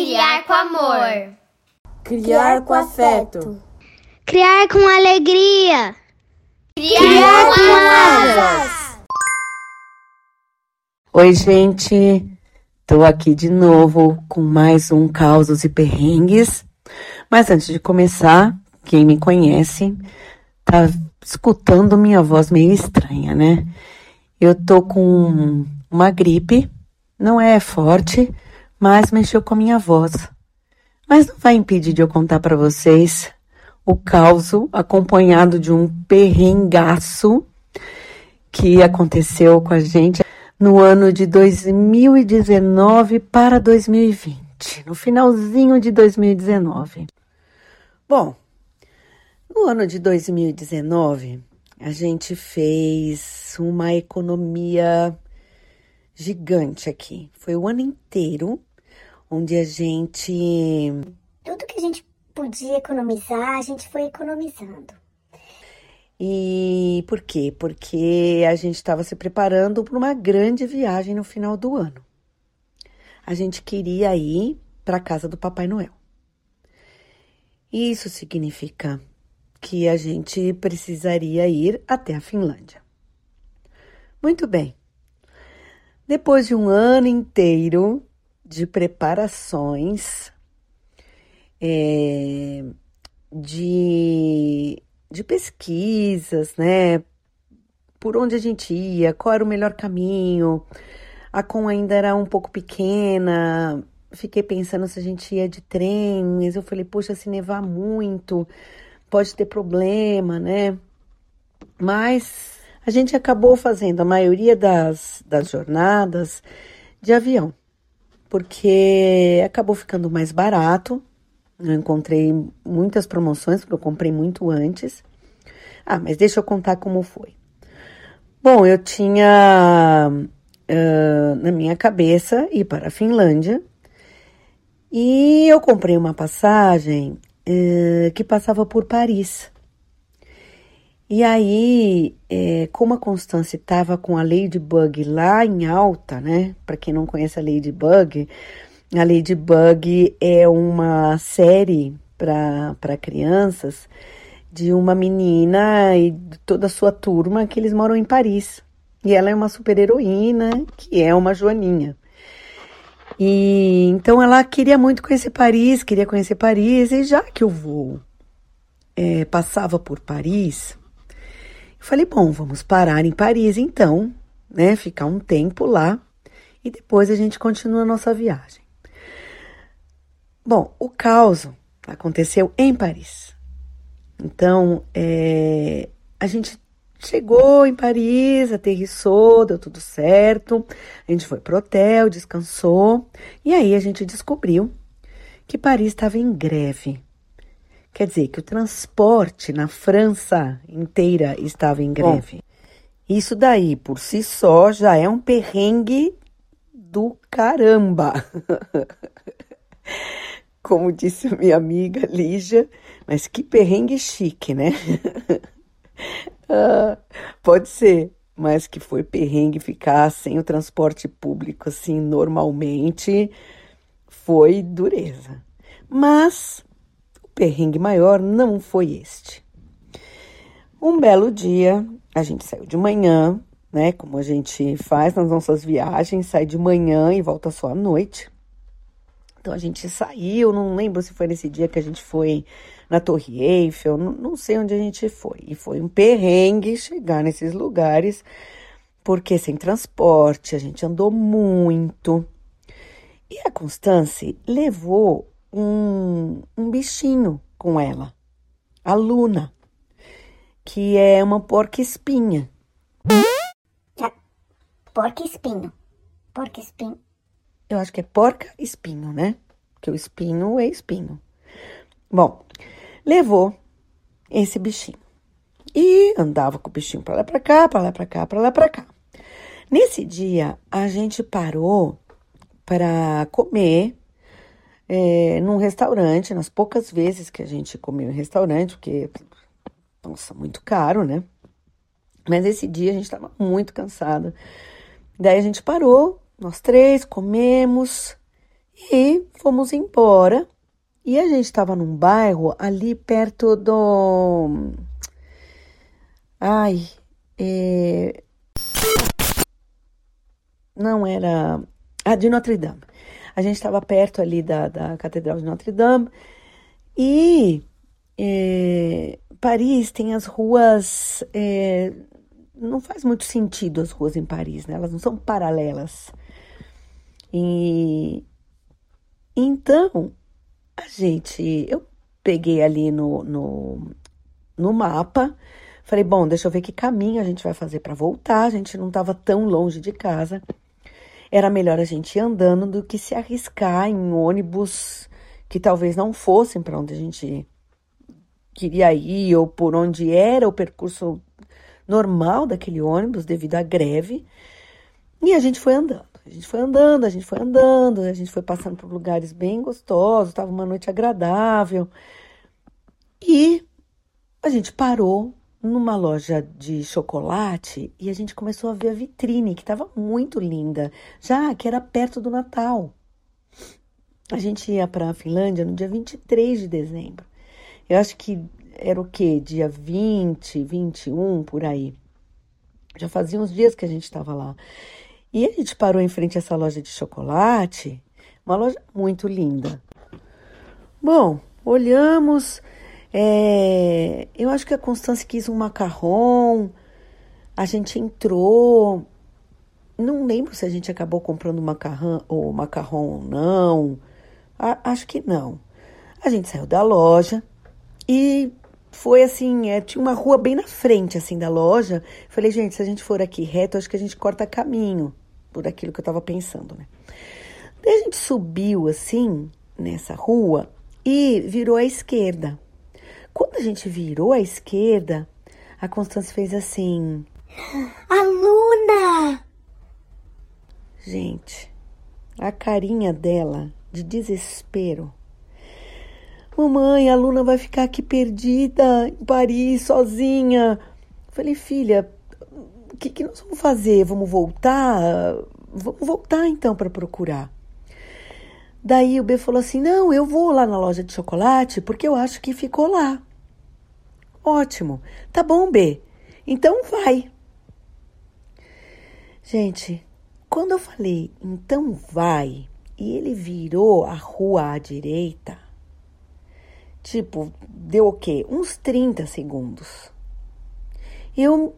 criar com amor. Criar com afeto. Criar com alegria. Criar, criar com asas. Oi, gente. Tô aqui de novo com mais um Causos e Perrengues. Mas antes de começar, quem me conhece tá escutando minha voz meio estranha, né? Eu tô com uma gripe, não é forte, mas mexeu com a minha voz. Mas não vai impedir de eu contar para vocês o caos acompanhado de um perrengaço que aconteceu com a gente no ano de 2019 para 2020, no finalzinho de 2019. Bom, no ano de 2019, a gente fez uma economia gigante aqui. Foi o ano inteiro onde a gente. Tudo que a gente podia economizar, a gente foi economizando. E por quê? Porque a gente estava se preparando para uma grande viagem no final do ano. A gente queria ir para a casa do Papai Noel. Isso significa que a gente precisaria ir até a Finlândia. Muito bem. Depois de um ano inteiro de preparações, é, de, de pesquisas, né? Por onde a gente ia, qual era o melhor caminho. A Com ainda era um pouco pequena, fiquei pensando se a gente ia de trem, mas eu falei, poxa, se nevar muito, pode ter problema, né? Mas a gente acabou fazendo a maioria das, das jornadas de avião, porque acabou ficando mais barato. Eu encontrei muitas promoções, porque eu comprei muito antes. Ah, mas deixa eu contar como foi. Bom, eu tinha uh, na minha cabeça ir para a Finlândia e eu comprei uma passagem é, que passava por Paris. E aí, é, como a Constância estava com a Ladybug lá em alta, né? Para quem não conhece a Ladybug, a Ladybug é uma série para crianças de uma menina e toda a sua turma que eles moram em Paris. E ela é uma super heroína, que é uma Joaninha. E então ela queria muito conhecer Paris, queria conhecer Paris, e já que o voo é, passava por Paris, eu falei, bom, vamos parar em Paris então, né? Ficar um tempo lá e depois a gente continua a nossa viagem. Bom, o caos aconteceu em Paris. Então, é, a gente Chegou em Paris, aterrissou, deu tudo certo. A gente foi pro hotel, descansou. E aí a gente descobriu que Paris estava em greve. Quer dizer, que o transporte na França inteira estava em greve. Bom, isso daí, por si só, já é um perrengue do caramba. Como disse minha amiga Lígia, mas que perrengue chique, né? Ah, pode ser, mas que foi perrengue ficar sem o transporte público assim normalmente foi dureza. Mas perrengue maior não foi este. Um belo dia, a gente saiu de manhã, né? Como a gente faz nas nossas viagens, sai de manhã e volta só à noite. Então a gente saiu, não lembro se foi nesse dia que a gente foi na Torre Eiffel, não, não sei onde a gente foi. E foi um perrengue chegar nesses lugares, porque sem transporte, a gente andou muito. E a Constance levou um, um bichinho com ela, a Luna, que é uma porca-espinha. Porca-espinho. Porca-espinho. Eu acho que é porca-espinho, né? Porque o espinho é espinho. Bom, levou esse bichinho. E andava com o bichinho para lá para cá, para lá para cá, para lá para cá. Nesse dia, a gente parou para comer é, num restaurante, nas poucas vezes que a gente comeu em restaurante, porque, nossa, muito caro, né? Mas esse dia a gente estava muito cansada. Daí a gente parou, nós três, comemos, E fomos embora. E a gente estava num bairro ali perto do. Ai. É... Não era. Ah, de Notre Dame. A gente estava perto ali da, da Catedral de Notre Dame. E é, Paris tem as ruas. É, não faz muito sentido as ruas em Paris, né? Elas não são paralelas. E então a gente, eu peguei ali no, no, no mapa, falei, bom, deixa eu ver que caminho a gente vai fazer para voltar. A gente não estava tão longe de casa. Era melhor a gente ir andando do que se arriscar em ônibus que talvez não fossem para onde a gente queria ir ou por onde era o percurso normal daquele ônibus devido à greve. E a gente foi andando. A gente foi andando, a gente foi andando, a gente foi passando por lugares bem gostosos, estava uma noite agradável. E a gente parou numa loja de chocolate e a gente começou a ver a vitrine, que estava muito linda, já que era perto do Natal. A gente ia para a Finlândia no dia 23 de dezembro. Eu acho que era o quê? Dia 20, 21, por aí. Já fazia uns dias que a gente estava lá. E a gente parou em frente a essa loja de chocolate, uma loja muito linda. Bom, olhamos. É, eu acho que a Constância quis um macarrão. A gente entrou. Não lembro se a gente acabou comprando macarrão ou macarrão ou não. A, acho que não. A gente saiu da loja e foi assim, é, tinha uma rua bem na frente assim da loja. Falei, gente, se a gente for aqui reto, acho que a gente corta caminho por aquilo que eu estava pensando, né? Daí a gente subiu assim nessa rua e virou à esquerda. Quando a gente virou à esquerda, a Constância fez assim: Aluna! Gente, a carinha dela de desespero. Mamãe, a Luna vai ficar aqui perdida em Paris, sozinha. Falei, filha, o que, que nós vamos fazer? Vamos voltar? Vamos voltar então para procurar. Daí o B falou assim: Não, eu vou lá na loja de chocolate porque eu acho que ficou lá. Ótimo. Tá bom, B. Então vai. Gente, quando eu falei, então vai, e ele virou a rua à direita, tipo, deu o quê? Uns 30 segundos. Eu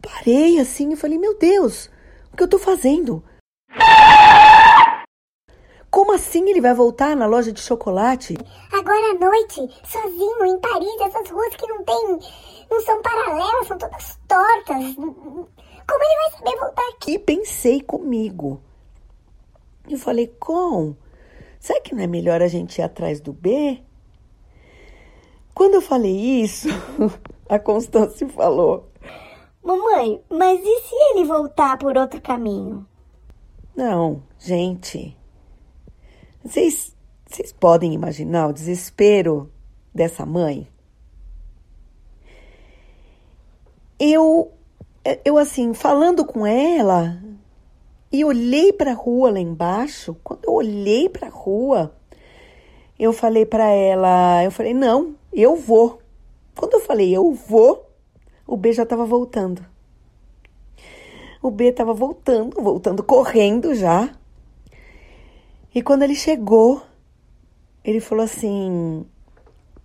parei assim e falei: Meu Deus, o que eu tô fazendo? Como assim ele vai voltar na loja de chocolate? Agora à noite, sozinho, em Paris, essas ruas que não tem. não são paralelas, são todas tortas. Como ele vai saber voltar aqui? E pensei comigo. Eu falei, com, será que não é melhor a gente ir atrás do B? Quando eu falei isso, a Constância falou: Mamãe, mas e se ele voltar por outro caminho? Não, gente. Vocês, podem imaginar o desespero dessa mãe? Eu, eu assim, falando com ela, e olhei para a rua lá embaixo. Quando eu olhei para a rua, eu falei para ela, eu falei: "Não, eu vou". Quando eu falei: "Eu vou", o B já estava voltando. O B estava voltando, voltando correndo já. E quando ele chegou, ele falou assim: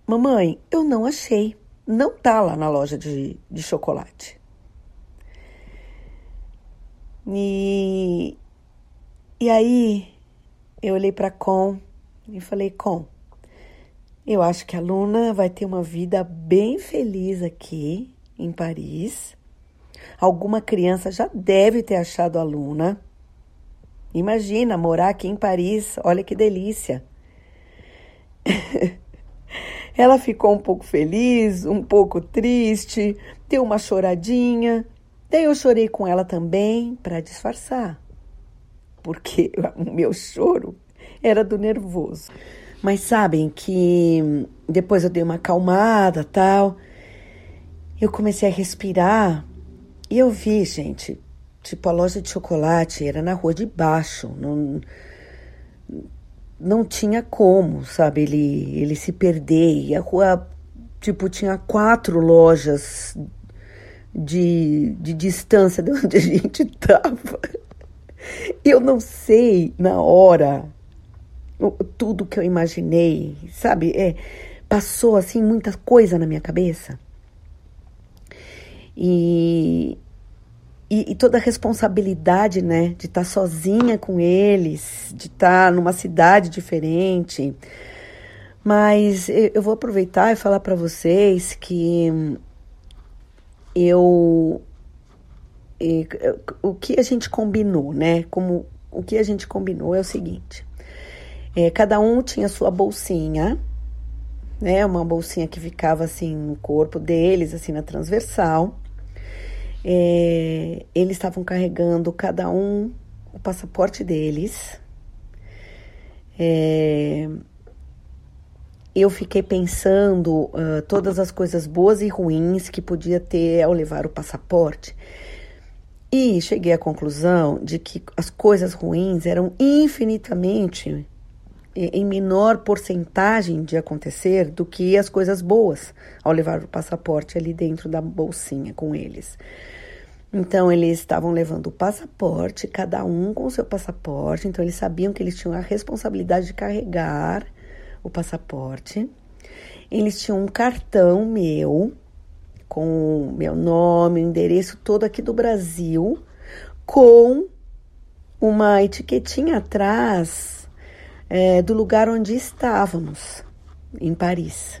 Mamãe, eu não achei. Não tá lá na loja de, de chocolate. E, e aí eu olhei para Com e falei: Com, eu acho que a Luna vai ter uma vida bem feliz aqui em Paris. Alguma criança já deve ter achado a Luna. Imagina morar aqui em Paris, olha que delícia. Ela ficou um pouco feliz, um pouco triste, deu uma choradinha. Daí eu chorei com ela também para disfarçar, porque o meu choro era do nervoso. Mas sabem que depois eu dei uma acalmada, tal. Eu comecei a respirar e eu vi, gente, tipo, a loja de chocolate era na rua de baixo. Não, não tinha como, sabe, ele, ele se perder. E a rua, tipo, tinha quatro lojas de, de distância de onde a gente tava. Eu não sei na hora tudo que eu imaginei, sabe? É, passou assim muita coisa na minha cabeça. E, e, e, toda a responsabilidade, né, de estar tá sozinha com eles, de estar tá numa cidade diferente. Mas eu vou aproveitar e falar para vocês que eu o que a gente combinou, né? Como o que a gente combinou é o seguinte: é, cada um tinha sua bolsinha, né? Uma bolsinha que ficava assim no corpo deles, assim na transversal. É, eles estavam carregando cada um o passaporte deles. É, eu fiquei pensando uh, todas as coisas boas e ruins que podia ter ao levar o passaporte. E cheguei à conclusão de que as coisas ruins eram infinitamente em menor porcentagem de acontecer do que as coisas boas ao levar o passaporte ali dentro da bolsinha com eles. Então, eles estavam levando o passaporte, cada um com o seu passaporte, então eles sabiam que eles tinham a responsabilidade de carregar o passaporte. Eles tinham um cartão meu, com meu nome, endereço todo aqui do Brasil, com uma etiquetinha atrás é, do lugar onde estávamos, em Paris.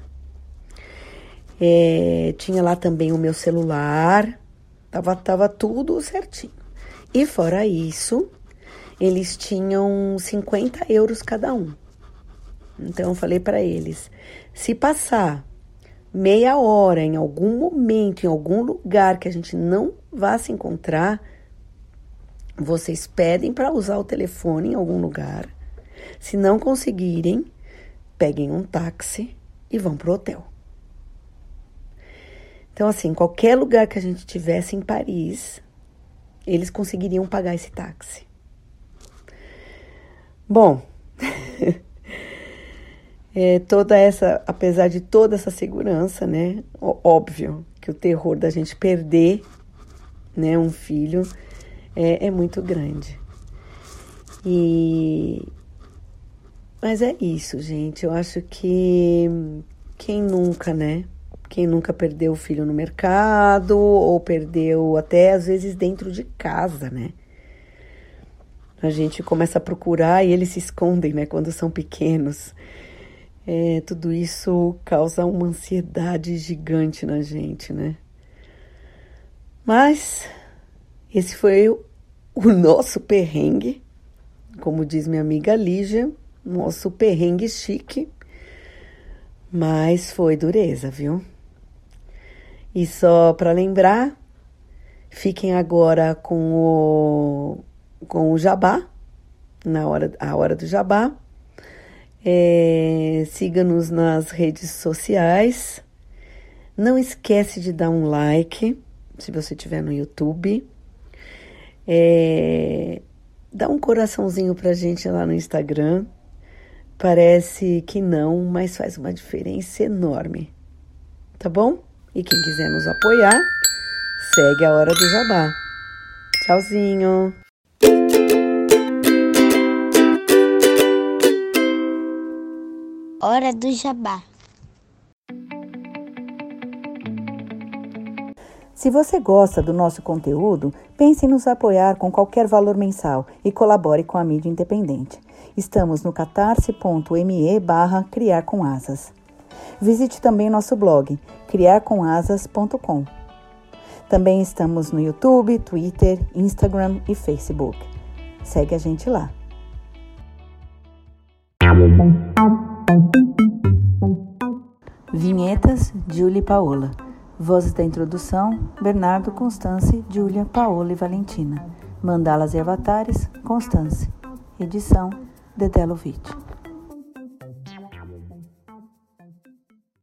É, tinha lá também o meu celular, Tava, tava tudo certinho. E fora isso, eles tinham 50 euros cada um. Então eu falei para eles: se passar meia hora em algum momento, em algum lugar que a gente não vá se encontrar, vocês pedem para usar o telefone em algum lugar. Se não conseguirem, peguem um táxi e vão pro hotel. Então, assim, qualquer lugar que a gente tivesse em Paris, eles conseguiriam pagar esse táxi. Bom, é, toda essa, apesar de toda essa segurança, né? Óbvio que o terror da gente perder, né, um filho é, é muito grande. E mas é isso, gente. Eu acho que quem nunca, né? Quem nunca perdeu o filho no mercado ou perdeu até às vezes dentro de casa, né? A gente começa a procurar e eles se escondem, né, quando são pequenos. É, tudo isso causa uma ansiedade gigante na gente, né? Mas esse foi o, nosso perrengue, como diz minha amiga Lígia, nosso perrengue chique. Mas foi dureza, viu? E só para lembrar, fiquem agora com o, com o jabá, na hora, a hora do jabá. É, Siga-nos nas redes sociais. Não esquece de dar um like se você estiver no YouTube. É, dá um coraçãozinho pra gente lá no Instagram. Parece que não, mas faz uma diferença enorme. Tá bom? E quem quiser nos apoiar, segue a Hora do Jabá. Tchauzinho! Hora do Jabá. Se você gosta do nosso conteúdo, pense em nos apoiar com qualquer valor mensal e colabore com a mídia independente. Estamos no catarse.me barra criar com asas. Visite também nosso blog, criarcomasas.com. Também estamos no YouTube, Twitter, Instagram e Facebook. Segue a gente lá. Vinhetas, Julie Paola. Vozes da introdução, Bernardo, Constance, Júlia, Paola e Valentina. Mandalas e avatares, Constance. Edição, Dedé Lovitch.